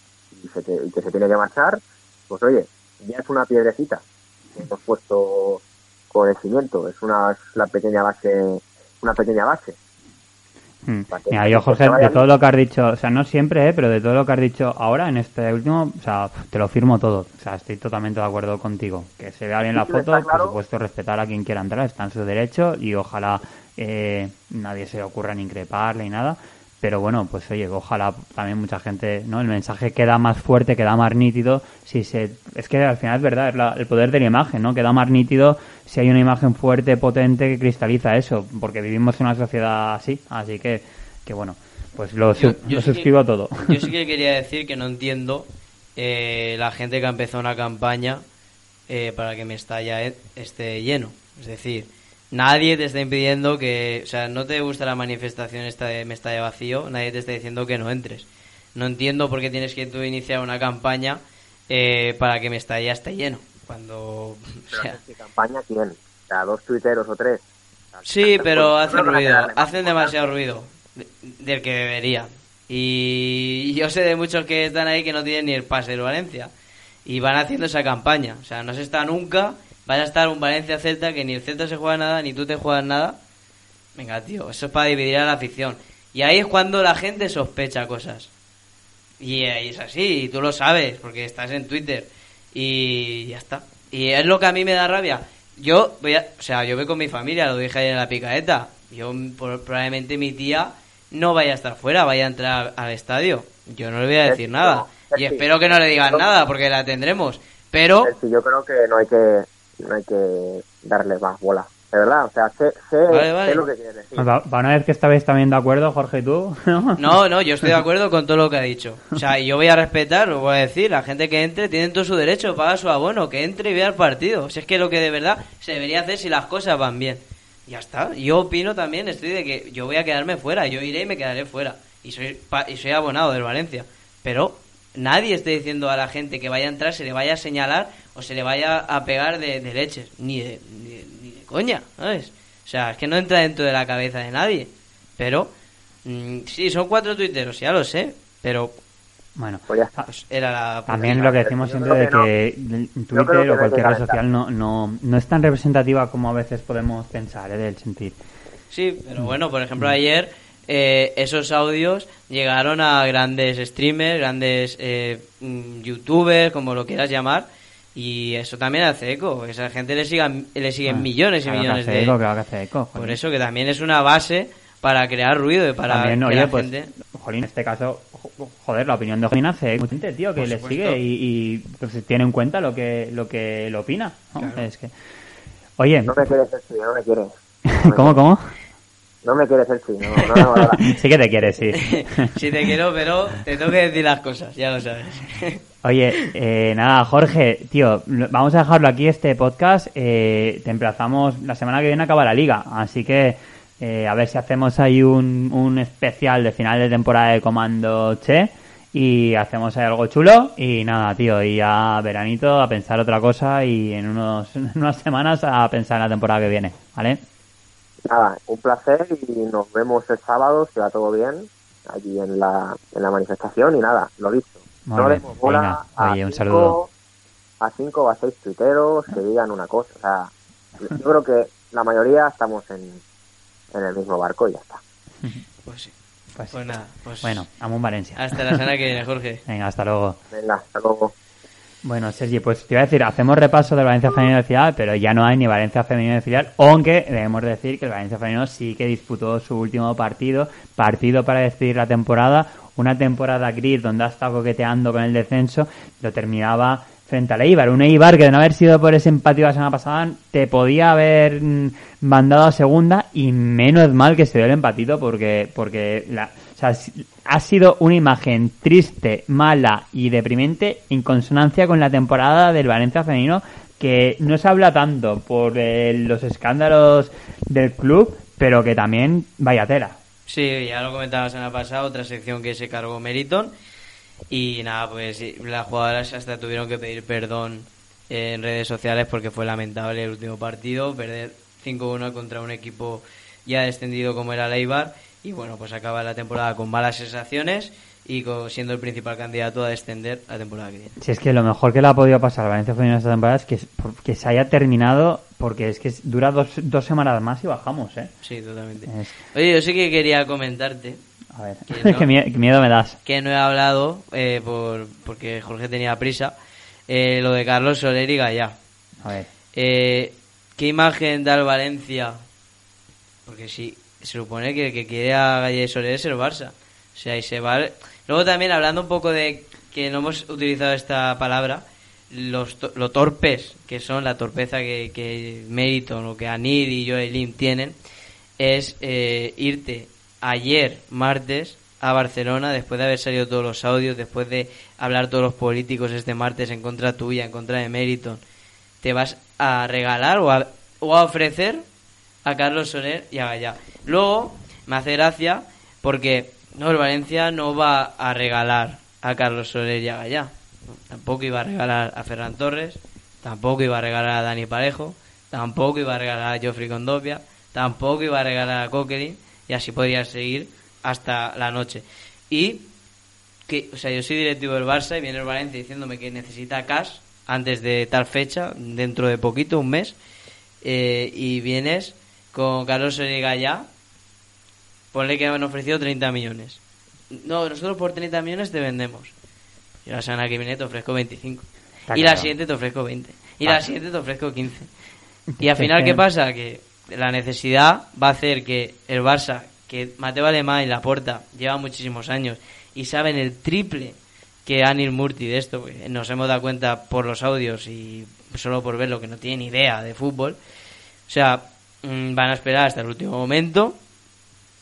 y, que se tiene que marchar, pues oye, ya es una piedrecita que hemos puesto con el cimiento, es una es la pequeña base, una pequeña base Hmm. Mira, yo, Jorge, de todo lo que has dicho, o sea, no siempre, ¿eh? pero de todo lo que has dicho ahora, en este último, o sea, te lo firmo todo. O sea, estoy totalmente de acuerdo contigo. Que se vea bien la foto, por supuesto, respetar a quien quiera entrar, está en su derecho y ojalá eh, nadie se ocurra ni increparle ni nada. Pero bueno, pues oye, ojalá también mucha gente, ¿no? El mensaje queda más fuerte, queda más nítido. Si se, es que al final es verdad, es el poder de la imagen, ¿no? Queda más nítido si hay una imagen fuerte, potente que cristaliza eso, porque vivimos en una sociedad así. Así que, que bueno, pues lo, suscribo todo. Yo sí que (laughs) quería decir que no entiendo eh, la gente que ha empezado una campaña eh, para que Mestalla esté lleno. Es decir, nadie te está impidiendo que, o sea, no te gusta la manifestación esta de Mestalla vacío, nadie te está diciendo que no entres. No entiendo por qué tienes que tú iniciar una campaña eh, para que Mestalla esté lleno. Cuando. (laughs) O sea, ¿Qué campaña quién? O sea, dos tuiteros o tres. Sí, pero hacen ruido, hacen demasiado ruido del que debería. Y (laughs) yo sé de muchos que están ahí que no tienen ni el pase del Valencia. Y van haciendo esa campaña. O sea, no se está nunca vas a estar un Valencia-Celta que ni el Celta se juega nada, ni tú te juegas nada. Venga, tío, eso es para dividir a la afición. Y ahí es cuando la gente sospecha cosas. Y, es así, y tú lo sabes, porque estás en Twitter. Y ya está. Y es lo que a mí me da rabia. Yo voy a, o sea, yo voy con mi familia, lo dije ayer en la picaeta. Yo probablemente mi tía no vaya a estar fuera, vaya a entrar al estadio. Yo no le voy a decir nada. Y espero que no le digan nada, porque la tendremos. Pero... yo creo que no hay que no hay que darle más bola De verdad, o sea, sé, sé, Vale, vale. sé lo que quieres decir. Va, va una vez que estabais también de acuerdo, Jorge, y tú. (laughs) ¿no? No, yo estoy de acuerdo con todo lo que ha dicho. O sea, y yo voy a respetar, lo voy a decir, la gente que entre tiene todo su derecho, paga su abono, que entre y vea el partido. Si es que lo que de verdad se debería hacer si las cosas van bien. Ya está. Yo opino también, estoy de que yo voy a quedarme fuera, yo iré y me quedaré fuera. Y soy, pa- y soy abonado del Valencia. Pero nadie esté diciendo a la gente que vaya a entrar, se le vaya a señalar o se le vaya a pegar de, de leches. Ni de, ni, de, ni de coña, ¿sabes? O sea, es que no entra dentro de la cabeza de nadie. Pero, mm, sí, son cuatro tuiteros, ya lo sé. Pero Bueno, Pues ya está. pues, era la... también lo que decimos siempre de que Twitter que o cualquier red social no, no, no es tan representativa como a veces podemos pensar, ¿eh? del sentir. Sí, pero bueno, por ejemplo, ayer eh, esos audios llegaron a grandes streamers, grandes eh, mm, youtubers, como lo quieras llamar, y eso también hace eco. Esa gente le, sigan, le siguen Ah, millones y claro que millones hace de... eco, claro que hace eco, Por eso que también es una base para crear ruido y para También, oye, pues, gente... Jolín, en este caso, jo- joder, la opinión de Jolín hace mucha gente, tío, que Por le supuesto. sigue y, y, pues, tiene en cuenta lo que lo que lo opina. ¿no? Claro. Es que... Oye, No me quieres no me quieres. (laughs) ¿cómo, cómo? No me quieres el no, no valora. (laughs) sí que te quieres, sí. (laughs) si te quiero, pero te tengo que decir las cosas, ya lo sabes. (laughs) Oye, eh, nada, Jorge, tío, vamos a dejarlo aquí este podcast. Eh, te emplazamos la semana que viene acaba la liga, así que eh, a ver si hacemos ahí un, un especial de final de temporada de Comando Che y hacemos ahí algo chulo y nada, tío, y ya veranito a pensar otra cosa y en, unos, en unas semanas a pensar en la temporada que viene, ¿vale? Nada, un placer y nos vemos el sábado, si va todo bien, allí en la, en la manifestación y nada, lo dicho. Muy no bien, demos bola venga, a oye, un cinco- saludo. A cinco o a seis tuiteros que digan una cosa. O sea, yo creo que la mayoría estamos en, en el mismo barco y ya está. (laughs) Pues sí. Pues, Pues nada, pues bueno, Amun Valencia. hasta la semana que viene, Jorge. Venga, hasta luego. Venga, hasta luego. Bueno, Sergi, pues te iba a decir, hacemos repaso del Valencia Femenino de Filial, pero ya no hay ni Valencia Femenino de Filial, aunque debemos decir que el Valencia Femenino sí que disputó su último partido, partido para decidir la temporada, una temporada gris donde ha estado coqueteando con el descenso, lo terminaba frente al Eibar, un Eibar que de no haber sido por ese empate la semana pasada te podía haber mm, mandado a segunda y menos mal que se dio el empatito porque porque la, sea, ha sido una imagen triste, mala y deprimente en consonancia con la temporada del Valencia femenino que no se habla tanto por eh, los escándalos del club, pero que también vaya tela. Sí, ya lo comentaba la semana pasada, otra sección que se cargó Meriton. Y nada, pues las jugadoras hasta tuvieron que pedir perdón en redes sociales porque fue lamentable el último partido, perder 5-1 contra un equipo ya descendido como era Leibar. Y bueno, pues acaba la temporada con malas sensaciones y siendo el principal candidato a descender la temporada que viene. Si es que lo mejor que le ha podido pasar al Valencia femenino esta temporada es que, que se haya terminado, porque es que dura dos, dos semanas más y bajamos, ¿eh? Sí, totalmente. Es- Oye, yo sí que quería comentarte a ver, Que (laughs) no. qué, mie- qué miedo me das. que no he hablado eh, por, porque Jorge tenía prisa, eh, lo de Carlos Soler y Gallá. A ver. Eh, ¿Qué imagen da el Valencia? Porque si se supone que el que quiere a Gallá y Soler es el Barça. O sea, y se va. Luego también hablando un poco de que no hemos utilizado esta palabra, los to- lo torpes que son, la torpeza que, que Meriton o que Anir y Joelim tienen, es eh, irte ayer, martes, a Barcelona, después de haber salido todos los audios, después de hablar todos los políticos este martes en contra tuya, en contra de Meriton, te vas a regalar o a, o a ofrecer a Carlos Soler y a Gallá. Luego, me hace gracia porque no, Valencia no va a regalar a Carlos Soler y a Gallá. Tampoco iba a regalar a Ferran Torres, tampoco iba a regalar a Dani Parejo, tampoco iba a regalar a Joffrey Condopia, tampoco iba a regalar a Coquelin y así podría seguir hasta la noche. Y que, o sea, yo soy directivo del Barça y viene el Valencia diciéndome que necesita cash antes de tal fecha, dentro de poquito, un mes, eh, y vienes con Carlos Soler y Gallá, ponle que me han ofrecido 30 millones. No, nosotros por 30 millones te vendemos. Y la semana que viene te ofrezco 25. Está y la siguiente te ofrezco 20. Y la siguiente te ofrezco 15. (laughs) Y al final, ¿qué pasa? Que la necesidad va a hacer que el Barça, que Mateo Alemán y Laporta llevan muchísimos años y saben el triple que Anil Murti de esto, nos hemos dado cuenta por los audios y solo por verlo que no tiene ni idea de fútbol. O sea, mm, van a esperar hasta el último momento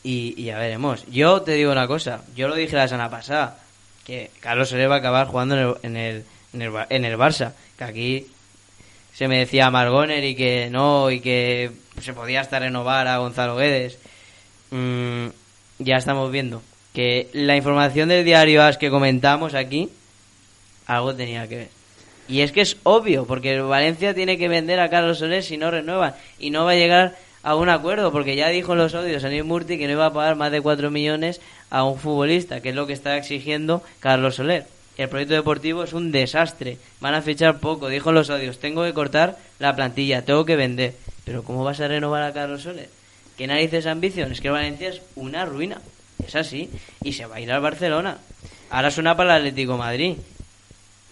y, y ya veremos. Yo te digo una cosa, yo lo dije la semana pasada, que Carlos Soler va a acabar jugando en el, en el, en el, en el Barça, que aquí se me decía Margoner y que no, y que se podía hasta renovar a Gonzalo Guedes. Mm, ya estamos viendo que la información del diario AS que comentamos aquí, algo tenía que ver. Y es que es obvio, porque Valencia tiene que vender a Carlos Soler si no renuevan. Y no va a llegar a un acuerdo, porque ya dijo en los audios a Neil Murti que no iba a pagar más de 4 millones a un futbolista, que es lo que está exigiendo Carlos Soler. El proyecto deportivo es un desastre. Van a fichar poco. Dijo los audios, tengo que cortar la plantilla, tengo que vender. Pero ¿cómo vas a renovar a Carlos Soler? ¿Qué narices ambición? Es que Valencia es una ruina. Es así. Y se va a ir al Barcelona. Ahora suena para el Atlético Madrid.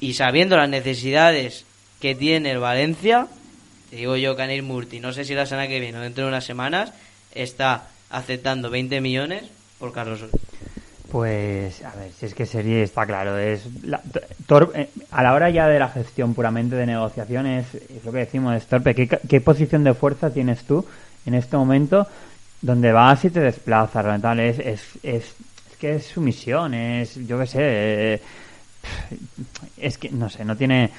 Y sabiendo las necesidades que tiene el Valencia, te digo yo, Canil Murti, no sé si la semana que viene o dentro de unas semanas, está aceptando 20 millones por Carlos Soler. Pues, a ver, si es que sería, está claro, es la- eh, a la hora ya de la gestión puramente de negociaciones, es lo que decimos, es torpe. ¿Qué, qué posición de fuerza tienes tú en este momento donde vas y te desplazas? Realmente es, es, es, es que es sumisión, es, yo qué sé, eh, es que, no sé, no tiene...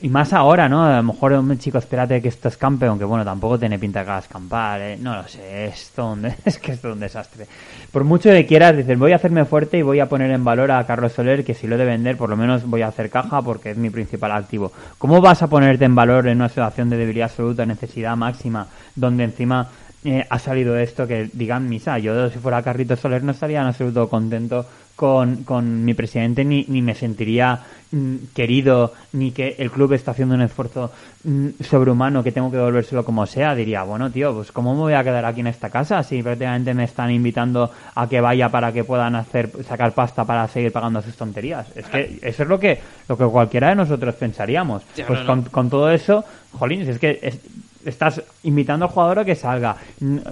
Y más ahora, ¿no? A lo mejor, hombre, chico, espérate que esto escampe, aunque bueno, tampoco tiene pinta que va a escampar, ¿eh? No lo sé, es todo un, (laughs) es que es un desastre. Por mucho que quieras, dices, voy a hacerme fuerte y voy a poner en valor a Carlos Soler, que si lo he de vender, por lo menos voy a hacer caja porque es mi principal activo. ¿Cómo vas a ponerte en valor en una situación de debilidad absoluta, necesidad máxima, donde encima eh, ha salido esto que digan misa? Yo, si fuera Carrito Soler, no estaría en absoluto contento con, con mi presidente ni, ni me sentiría mm, querido ni que el club está haciendo un esfuerzo mm, sobrehumano que tengo que devolvérselo como sea diría bueno tío pues cómo me voy a quedar aquí en esta casa si prácticamente me están invitando a que vaya para que puedan hacer sacar pasta para seguir pagando sus tonterías es que eso es lo que lo que cualquiera de nosotros pensaríamos Ya, pues no, no. con, con todo eso jolín si es que es- estás invitando al jugador a que salga,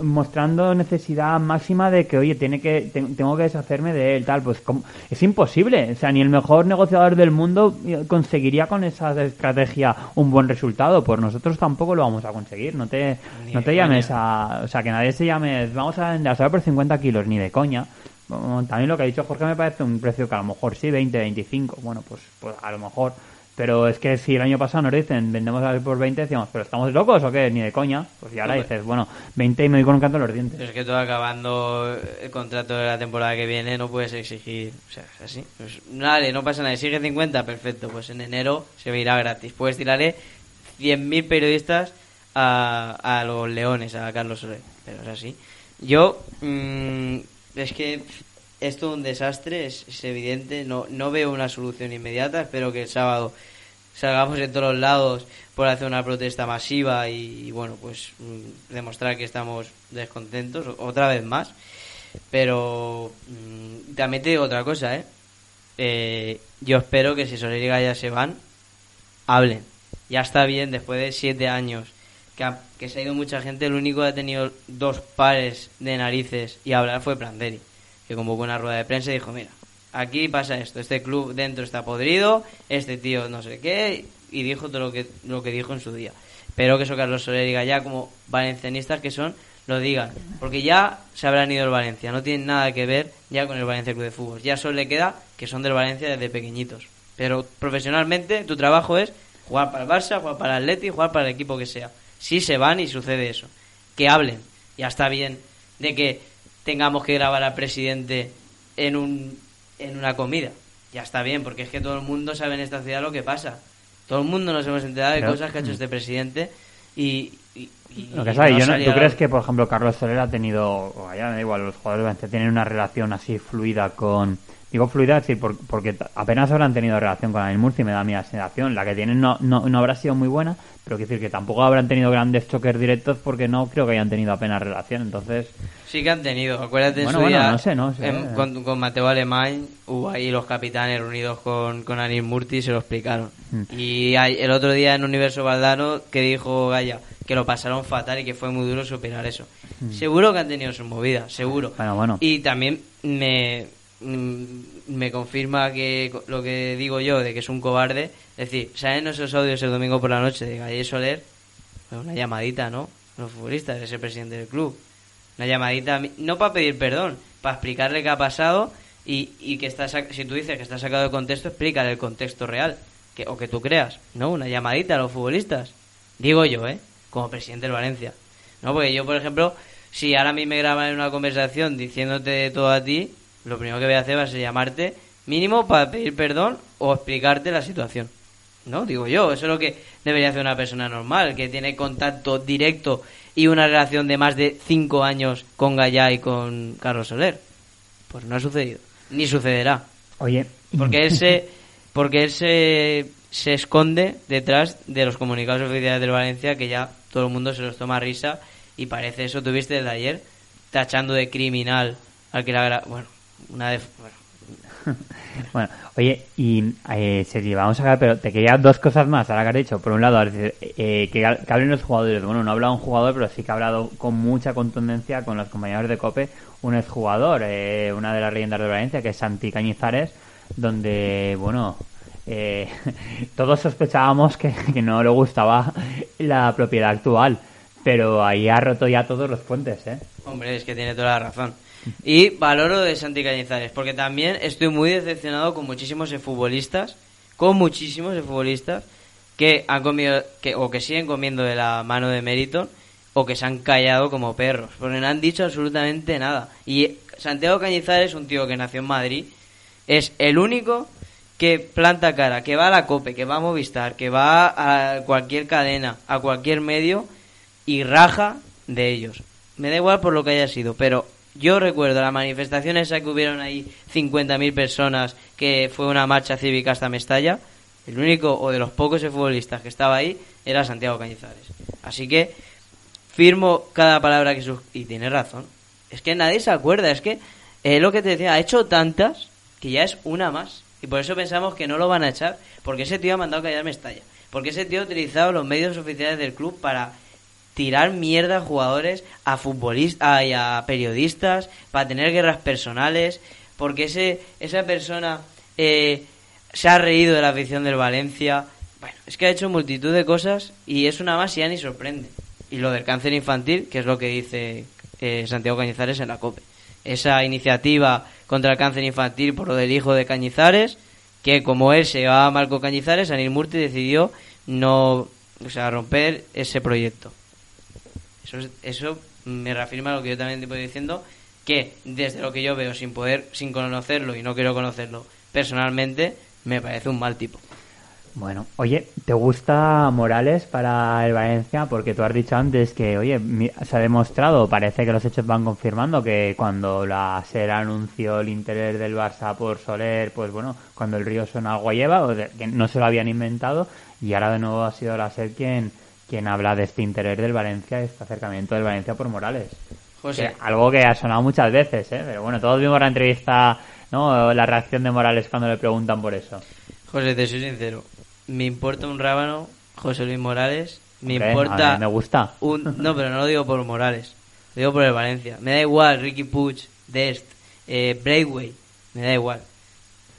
mostrando necesidad máxima de que, oye, tiene que, te- tengo que deshacerme de él, tal, pues ¿cómo? es imposible. O sea, ni el mejor negociador del mundo eh, conseguiría con esa estrategia un buen resultado. Pues nosotros tampoco lo vamos a conseguir. No te, Ni no te llames a, o sea, que nadie se llame, vamos a vender a saber por 50 kilos, ni de coña. También lo que ha dicho Jorge me parece un precio que a lo mejor sí, 20, 25. Bueno, pues, pues a lo mejor. Pero es que si el año pasado nos dicen vendemos a por 20, decíamos, ¿pero estamos locos o qué? Ni de coña. Pues ya ahora Hombre. dices, bueno, 20 y me doy con un canto en los Pero dientes. es que todo acabando el contrato de la temporada que viene no puedes exigir, o sea, es así. Pues, vale, no pasa nada, exige 50, perfecto, pues en enero se me irá gratis. Puedes tirarle 100.000 periodistas a, a los leones, a Carlos Soler, pero es así. Yo, mm, es que es todo un desastre, es, evidente, no, no veo una solución inmediata, espero que el sábado salgamos en todos lados por hacer una protesta masiva y, bueno, pues mm, demostrar que estamos descontentos otra vez más. Pero mm, también te digo otra cosa, ¿eh? Eh, Yo espero que si Soler y Gaya se van, hablen. Ya está bien, después de siete años que, ha- que se ha ido mucha gente, el único que ha tenido dos pares de narices y hablar fue Planderi, que convocó una rueda de prensa y dijo, mira, aquí pasa esto, este club dentro está podrido, este tío no sé qué, y dijo todo lo que, lo que dijo en su día. Espero que eso Carlos Soler y Gaya, como valencianistas que son, lo digan, porque ya se habrán ido el Valencia, no tienen nada que ver ya con el Valencia Club de Fútbol, ya solo le queda que son del Valencia desde pequeñitos. Pero profesionalmente tu trabajo es jugar para el Barça, jugar para el Atleti, jugar para el equipo que sea. Si se van y sucede eso, que hablen. Ya está bien de que tengamos que grabar al presidente en un en una comida. Ya está bien, porque es que todo el mundo sabe en esta ciudad lo que pasa. Todo el mundo nos hemos enterado de Pero- cosas que ha hecho este presidente y, y- y- Lo que sabe, no yo no- ¿tú crees que, por ejemplo, Carlos Soler ha tenido, o ya me da igual, los jugadores de Valencia tienen una relación así fluida con... Digo fluida, es decir, por- porque apenas habrán tenido relación con Anil Murci, me da la sensación. La que tienen no, no, no habrá sido muy buena, pero quiero decir que tampoco habrán tenido grandes choques directos porque no creo que hayan tenido apenas relación. Entonces, Sí que han tenido, acuérdate en Bueno, su bueno, día, no sé, no sé. en- con, con Mateo Alemán hubo ahí los capitanes reunidos con, con Anil Murti y se lo explicaron. Mm. Y hay- el otro día en Universo Valdano que dijo Gaya que lo pasaron fatal y que fue muy duro superar eso. Seguro que han tenido sus movidas, seguro. Mm. Bueno, bueno. Y también me, mm, me confirma que lo que digo yo de que es un cobarde. Es decir, ¿saben esos audios el domingo por la noche de y Soler? Una llamadita, ¿no? los futbolistas, es el presidente del club. Una llamadita, no para pedir perdón, para explicarle qué ha pasado y, y que está si tú dices que está sacado de contexto, explícale el contexto real que, o que tú creas. No, una llamadita a los futbolistas. Digo yo, ¿eh? Como presidente del Valencia. No, porque yo, por ejemplo, si ahora a mí me graban en una conversación diciéndote todo a ti, lo primero que voy a hacer va a ser llamarte mínimo para pedir perdón o explicarte la situación. ¿No? Digo yo, eso es lo que debería hacer una persona normal, que tiene contacto directo y una relación de más de cinco años con Gallá y con Carlos Soler. Pues no ha sucedido ni sucederá. Oye, porque él se, (laughs) porque él se, se esconde detrás de los comunicados oficiales del Valencia que ya todo el mundo se los toma a risa y parece eso tuviste desde ayer tachando de criminal al que la bueno una de bueno. (laughs) bueno oye y eh, Sergi vamos a ver pero te quería dos cosas más ahora que has dicho por un lado eh, que, hablen los jugadores bueno no ha hablado un jugador pero sí que ha hablado con mucha contundencia con los compañeros de Cope un exjugador, eh, una de las leyendas de Valencia, que es Santi Cañizares, donde, bueno, eh, (laughs) todos sospechábamos que, no le gustaba la propiedad actual, pero ahí ha roto ya todos los puentes, ¿eh? Hombre, es que tiene toda la razón. Y valoro de Santi Cañizares, porque también estoy muy decepcionado con muchísimos futbolistas, con muchísimos futbolistas que han comido, que, o que siguen comiendo de la mano de mérito o que se han callado como perros, porque no han dicho absolutamente nada. Y Santiago Cañizares es un tío que nació en Madrid, es el único que planta cara, que va a la COPE, que va a Movistar, que va a cualquier cadena, a cualquier medio y raja de ellos. Me da igual por lo que haya sido, pero yo recuerdo la manifestación esa que hubieron ahí 50.000 personas, que fue una marcha cívica hasta Mestalla. El único o de los pocos futbolistas que estaba ahí era Santiago Cañizares. Así que firmo cada palabra que sus... Y tiene razón. Es que nadie se acuerda, es que eh, lo que te decía, ha hecho tantas que ya es una más. Y por eso pensamos que no lo van a echar, porque ese tío ha mandado callar Mestalla. Porque ese tío ha utilizado los medios oficiales del club para tirar mierda a jugadores, a futbolistas y a periodistas, para tener guerras personales, porque ese, esa persona eh, se ha reído de la afición del Valencia. Bueno, es que ha hecho multitud de cosas y es una más y ya ni sorprende y lo del cáncer infantil, que es lo que dice eh, Santiago Cañizares en la COPE. Esa iniciativa contra el cáncer infantil por lo del hijo de Cañizares, que como él se llevaba mal con Cañizares, Anil Murti decidió no, o sea, romper ese proyecto. Eso, eso me reafirma lo que yo también te voy diciendo, que desde lo que yo veo, sin poder, sin conocerlo y no quiero conocerlo personalmente, me parece un mal tipo. Bueno, oye, ¿te gusta Morales para el Valencia? Porque tú has dicho antes que, oye, se ha demostrado, parece que los hechos van confirmando que cuando la SER anunció el interés del Barça por Soler, pues bueno, cuando el río suena agua lleva, o que no se lo habían inventado, y ahora de nuevo ha sido la SER quien, quien habla de este interés del Valencia, este acercamiento del Valencia por Morales. José. algo que ha sonado muchas veces, ¿eh? Pero bueno, todos vimos la entrevista, ¿no? La reacción de Morales cuando le preguntan por eso. José, te soy sincero me importa un rábano José Luis Morales. Me importa. me gusta. Un, no, pero no lo digo por Morales. Lo digo por el Valencia. Me da igual Ricky Puig, Dest, eh, Braithwaite. Me da igual.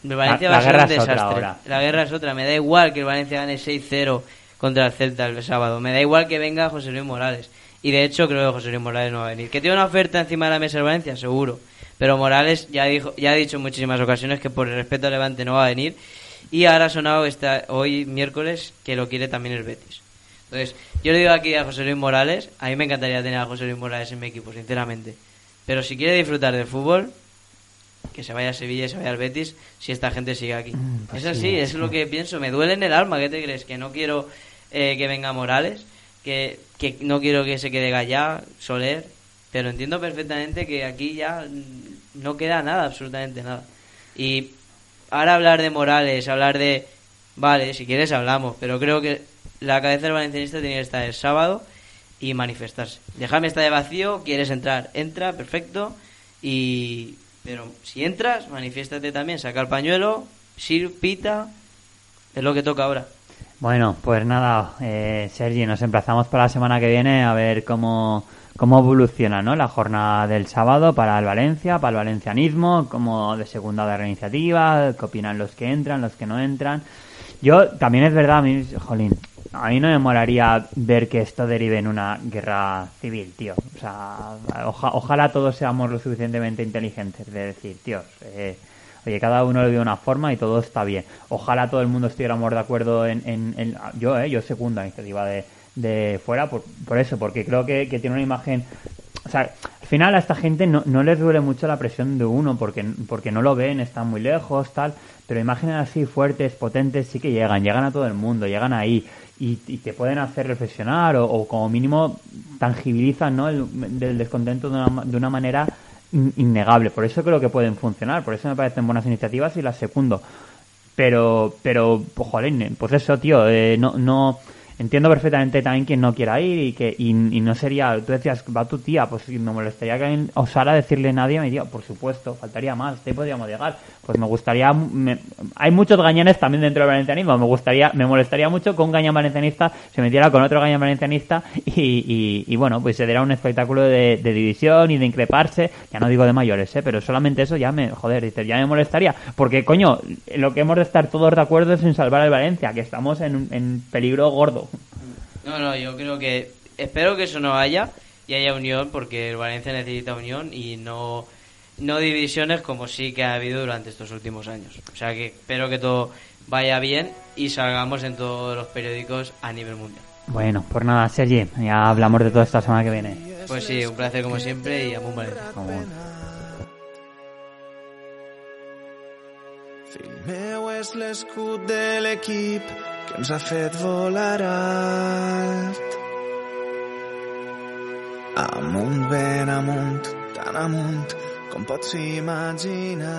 El Valencia va a ser un desastre. La guerra es otra. Me da igual que el Valencia gane 6-0 contra el Celta el sábado. Me da igual que venga José Luis Morales. Y de hecho creo que José Luis Morales no va a venir. ¿Que tiene una oferta encima de la mesa el Valencia? Seguro. Pero Morales ya, dijo, ya ha dicho en muchísimas ocasiones que por el respeto al Levante no va a venir y ahora ha sonado esta, hoy miércoles que lo quiere también el Betis. Entonces, yo le digo aquí a José Luis Morales, a mí me encantaría tener a José Luis Morales en mi equipo, sinceramente. Pero si quiere disfrutar del fútbol, que se vaya a Sevilla y se vaya al Betis si esta gente sigue aquí. Mm, pues es así, es lo que pienso. Me duele en el alma, ¿qué te crees? Que no quiero eh, que venga Morales, que, que no quiero que se quede Gallá, Soler, pero entiendo perfectamente que aquí ya no queda nada, absolutamente nada. Y ahora hablar de Morales, hablar de... Vale, si quieres hablamos, pero creo que la cabeza del valencianista tiene que estar el sábado y manifestarse. Déjame estar de vacío, quieres entrar, entra, perfecto. Y... Pero si entras, manifiéstate también, saca el pañuelo, sir, pita, es lo que toca ahora. Bueno, pues nada, eh, Sergi, nos emplazamos para la semana que viene a ver cómo cómo evoluciona ¿no? la jornada del sábado para el Valencia, para el valencianismo, como de segunda de iniciativa, qué opinan los que entran, los que no entran. Yo también es verdad, a mí, jolín, a mí no me molaría ver que esto derive en una guerra civil, tío. O sea, oja- ojalá todos seamos lo suficientemente inteligentes de decir, tíos, eh, oye, cada uno ve de una forma y todo está bien. Ojalá todo el mundo estuviéramos de acuerdo en... en- en- yo, eh, yo segundo la iniciativa de, de fuera por, por eso, porque creo que, que tiene una imagen... O sea, al final a esta gente no, no les duele mucho la presión de uno porque, porque no lo ven, están muy lejos, tal. Pero imágenes así fuertes, potentes, sí que llegan, llegan a todo el mundo, llegan ahí y, te pueden hacer reflexionar o, o como mínimo tangibilizan ¿no? el del descontento de una, de una manera innegable. Por eso creo que pueden funcionar, por eso me parecen buenas iniciativas y las secundo. Pero, pero, pues, jolín, pues eso, tío, eh, no, no, entiendo perfectamente también quien no quiera ir y que, y, no sería, tú decías, va tu tía, pues me molestaría que alguien osara decirle a nadie, me diría, por supuesto, faltaría más, ahí podríamos llegar. Pues me gustaría, me- hay muchos gañanes también dentro del valencianismo, me gustaría, me molestaría mucho que un gañán valencianista se metiera con otro gañán valencianista y, y, bueno, pues se diera un espectáculo de, de división y de increparse, ya no digo de mayores, ¿eh? pero solamente eso ya me, joder, ya me molestaría, porque coño, lo que hemos de estar todos de acuerdo es en salvar al Valencia, que estamos en peligro gordo. No, no, yo creo que. Espero que eso no haya y haya unión, porque el Valencia necesita unión y no, no divisiones como sí que ha habido durante estos últimos años. O sea que espero que todo vaya bien y salgamos en todos los periódicos a nivel mundial. Bueno, pues nada, Sergi, ya hablamos de todo esta semana que viene. Pues sí, un placer como siempre y a Valencia. Como- Fill meu és l'escut de l'equip que ens ha fet volar alt. Amunt, ben amunt, tan amunt com pots imaginar.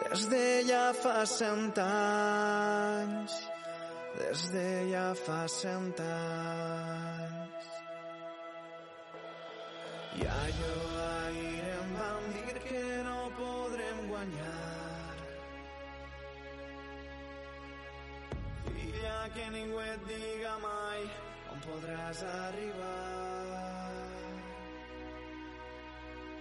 Des de ja fa cent anys, des de ja fa cent anys. I allò ahir em van dir que no podrem guanyar. Filla, que ningú et diga mai on podràs arribar.